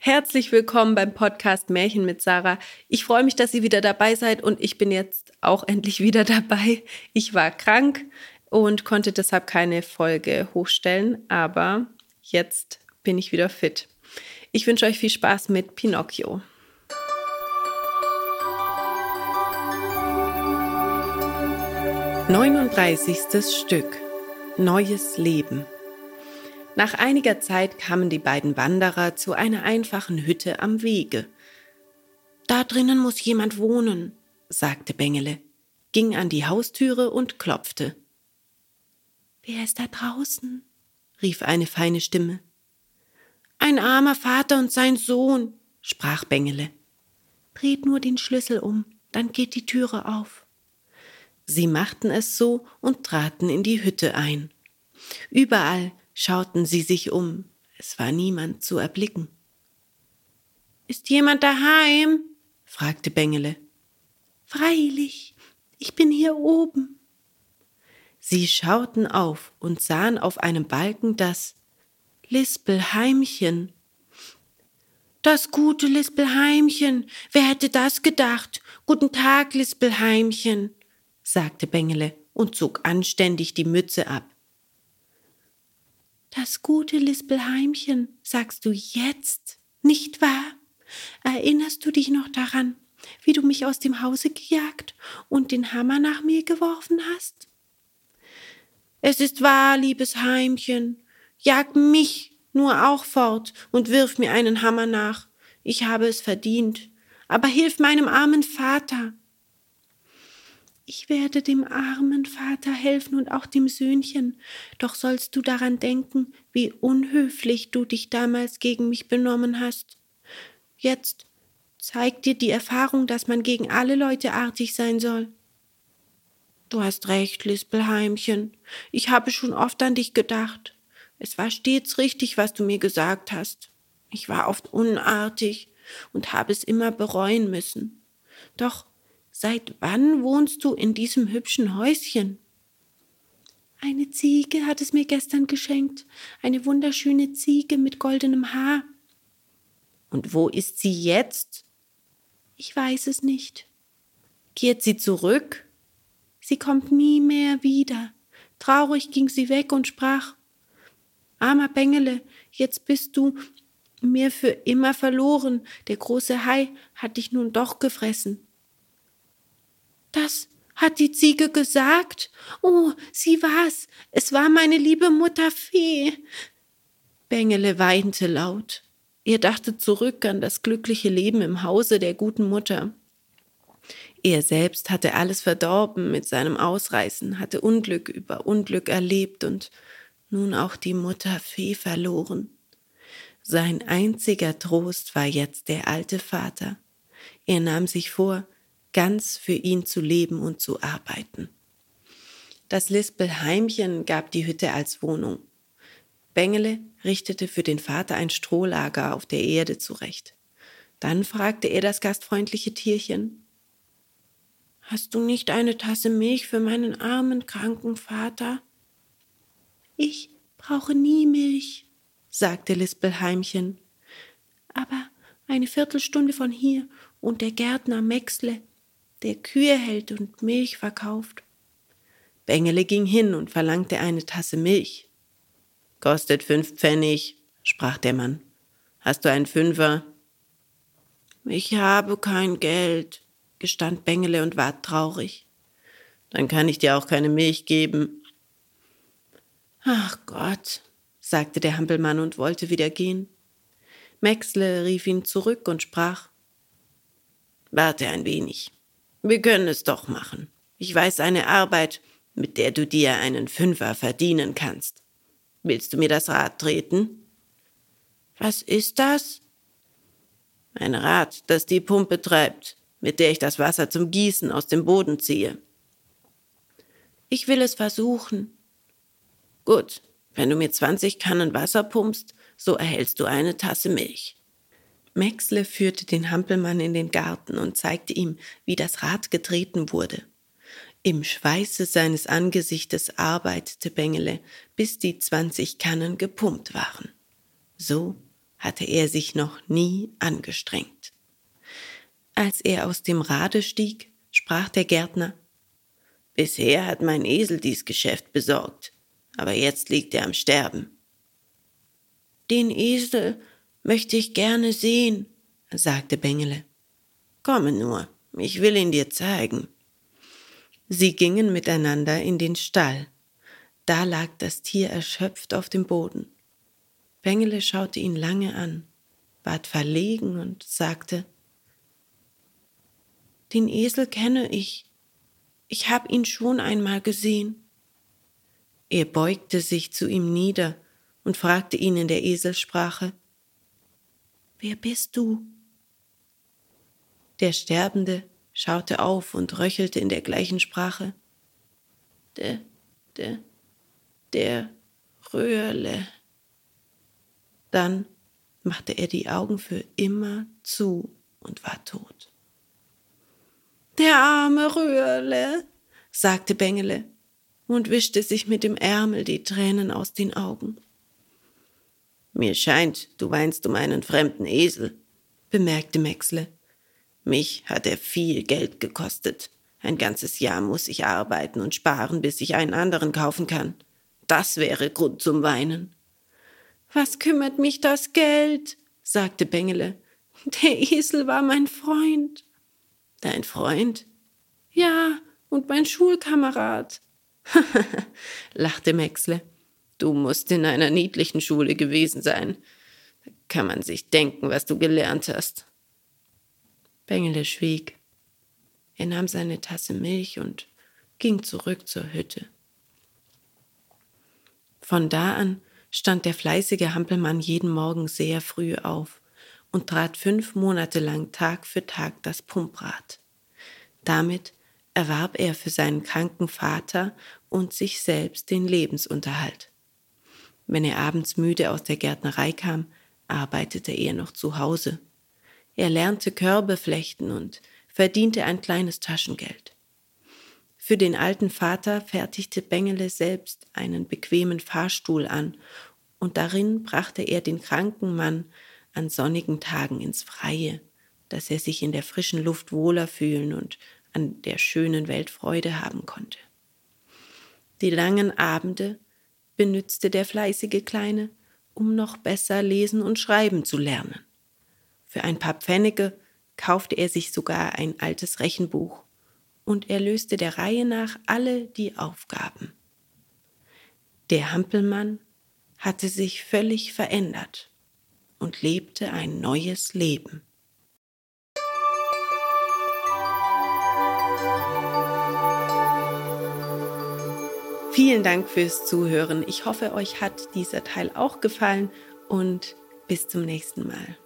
Herzlich willkommen beim Podcast Märchen mit Sarah. Ich freue mich, dass ihr wieder dabei seid und ich bin jetzt auch endlich wieder dabei. Ich war krank und konnte deshalb keine Folge hochstellen, aber jetzt bin ich wieder fit. Ich wünsche euch viel Spaß mit Pinocchio. Neununddreißigstes Stück Neues Leben nach einiger Zeit kamen die beiden Wanderer zu einer einfachen Hütte am Wege. Da drinnen muss jemand wohnen, sagte Bengele, ging an die Haustüre und klopfte. Wer ist da draußen? rief eine feine Stimme. Ein armer Vater und sein Sohn, sprach Bengele. Dreht nur den Schlüssel um, dann geht die Türe auf. Sie machten es so und traten in die Hütte ein. Überall schauten sie sich um. Es war niemand zu erblicken. Ist jemand daheim? fragte Bengele. Freilich, ich bin hier oben. Sie schauten auf und sahen auf einem Balken das Lispelheimchen. Das gute Lispelheimchen, wer hätte das gedacht? Guten Tag, Lispelheimchen, sagte Bengele und zog anständig die Mütze ab. Das gute Lispelheimchen, sagst du jetzt, nicht wahr? Erinnerst du dich noch daran, wie du mich aus dem Hause gejagt und den Hammer nach mir geworfen hast? Es ist wahr, liebes Heimchen, jag mich nur auch fort und wirf mir einen Hammer nach. Ich habe es verdient. Aber hilf meinem armen Vater. Ich werde dem armen Vater helfen und auch dem Söhnchen, doch sollst du daran denken, wie unhöflich du dich damals gegen mich benommen hast. Jetzt zeigt dir die Erfahrung, dass man gegen alle Leute artig sein soll. Du hast recht, Lispelheimchen. Ich habe schon oft an dich gedacht. Es war stets richtig, was du mir gesagt hast. Ich war oft unartig und habe es immer bereuen müssen. Doch Seit wann wohnst du in diesem hübschen Häuschen? Eine Ziege hat es mir gestern geschenkt, eine wunderschöne Ziege mit goldenem Haar. Und wo ist sie jetzt? Ich weiß es nicht. Kehrt sie zurück? Sie kommt nie mehr wieder. Traurig ging sie weg und sprach Armer Bengele, jetzt bist du mir für immer verloren. Der große Hai hat dich nun doch gefressen. Das hat die Ziege gesagt. Oh, sie war's. Es war meine liebe Mutter Fee. Bengele weinte laut. Er dachte zurück an das glückliche Leben im Hause der guten Mutter. Er selbst hatte alles verdorben mit seinem Ausreißen, hatte Unglück über Unglück erlebt und nun auch die Mutter Fee verloren. Sein einziger Trost war jetzt der alte Vater. Er nahm sich vor, ganz für ihn zu leben und zu arbeiten. Das Lispelheimchen gab die Hütte als Wohnung. Bengele richtete für den Vater ein Strohlager auf der Erde zurecht. Dann fragte er das gastfreundliche Tierchen Hast du nicht eine Tasse Milch für meinen armen, kranken Vater? Ich brauche nie Milch, sagte Lispelheimchen. Aber eine Viertelstunde von hier und der Gärtner Mexle der Kühe hält und Milch verkauft. Bengele ging hin und verlangte eine Tasse Milch. Kostet fünf Pfennig, sprach der Mann. Hast du einen Fünfer? Ich habe kein Geld, gestand Bengele und ward traurig. Dann kann ich dir auch keine Milch geben. Ach Gott, sagte der Hampelmann und wollte wieder gehen. Maxle rief ihn zurück und sprach Warte ein wenig. Wir können es doch machen. Ich weiß eine Arbeit, mit der du dir einen Fünfer verdienen kannst. Willst du mir das Rad treten? Was ist das? Ein Rad, das die Pumpe treibt, mit der ich das Wasser zum Gießen aus dem Boden ziehe. Ich will es versuchen. Gut, wenn du mir 20 Kannen Wasser pumpst, so erhältst du eine Tasse Milch. Maxle führte den Hampelmann in den Garten und zeigte ihm, wie das Rad getreten wurde. Im Schweiße seines Angesichtes arbeitete Bengele, bis die zwanzig Kannen gepumpt waren. So hatte er sich noch nie angestrengt. Als er aus dem Rade stieg, sprach der Gärtner Bisher hat mein Esel dies Geschäft besorgt, aber jetzt liegt er am Sterben. Den Esel möchte ich gerne sehen, sagte Bengele. Komme nur, ich will ihn dir zeigen. Sie gingen miteinander in den Stall. Da lag das Tier erschöpft auf dem Boden. Bengele schaute ihn lange an, ward verlegen und sagte Den Esel kenne ich. Ich hab ihn schon einmal gesehen. Er beugte sich zu ihm nieder und fragte ihn in der Eselsprache Wer bist du? Der Sterbende schaute auf und röchelte in der gleichen Sprache. Der, der, der Röhrle. Dann machte er die Augen für immer zu und war tot. Der arme Röhrle, sagte Bengele und wischte sich mit dem Ärmel die Tränen aus den Augen. Mir scheint, du weinst um einen fremden Esel, bemerkte Maxle. Mich hat er viel Geld gekostet. Ein ganzes Jahr muss ich arbeiten und sparen, bis ich einen anderen kaufen kann. Das wäre Grund zum Weinen. Was kümmert mich das Geld? sagte Bengele. Der Esel war mein Freund. Dein Freund? Ja, und mein Schulkamerad. lachte Maxle. Du musst in einer niedlichen Schule gewesen sein. Da kann man sich denken, was du gelernt hast. Bengele schwieg. Er nahm seine Tasse Milch und ging zurück zur Hütte. Von da an stand der fleißige Hampelmann jeden Morgen sehr früh auf und trat fünf Monate lang Tag für Tag das Pumprad. Damit erwarb er für seinen kranken Vater und sich selbst den Lebensunterhalt. Wenn er abends müde aus der Gärtnerei kam, arbeitete er noch zu Hause. Er lernte Körbe flechten und verdiente ein kleines Taschengeld. Für den alten Vater fertigte Bengele selbst einen bequemen Fahrstuhl an, und darin brachte er den kranken Mann an sonnigen Tagen ins Freie, dass er sich in der frischen Luft wohler fühlen und an der schönen Welt Freude haben konnte. Die langen Abende benützte der fleißige Kleine, um noch besser lesen und schreiben zu lernen. Für ein paar Pfennige kaufte er sich sogar ein altes Rechenbuch und er löste der Reihe nach alle die Aufgaben. Der Hampelmann hatte sich völlig verändert und lebte ein neues Leben. Vielen Dank fürs Zuhören. Ich hoffe, euch hat dieser Teil auch gefallen und bis zum nächsten Mal.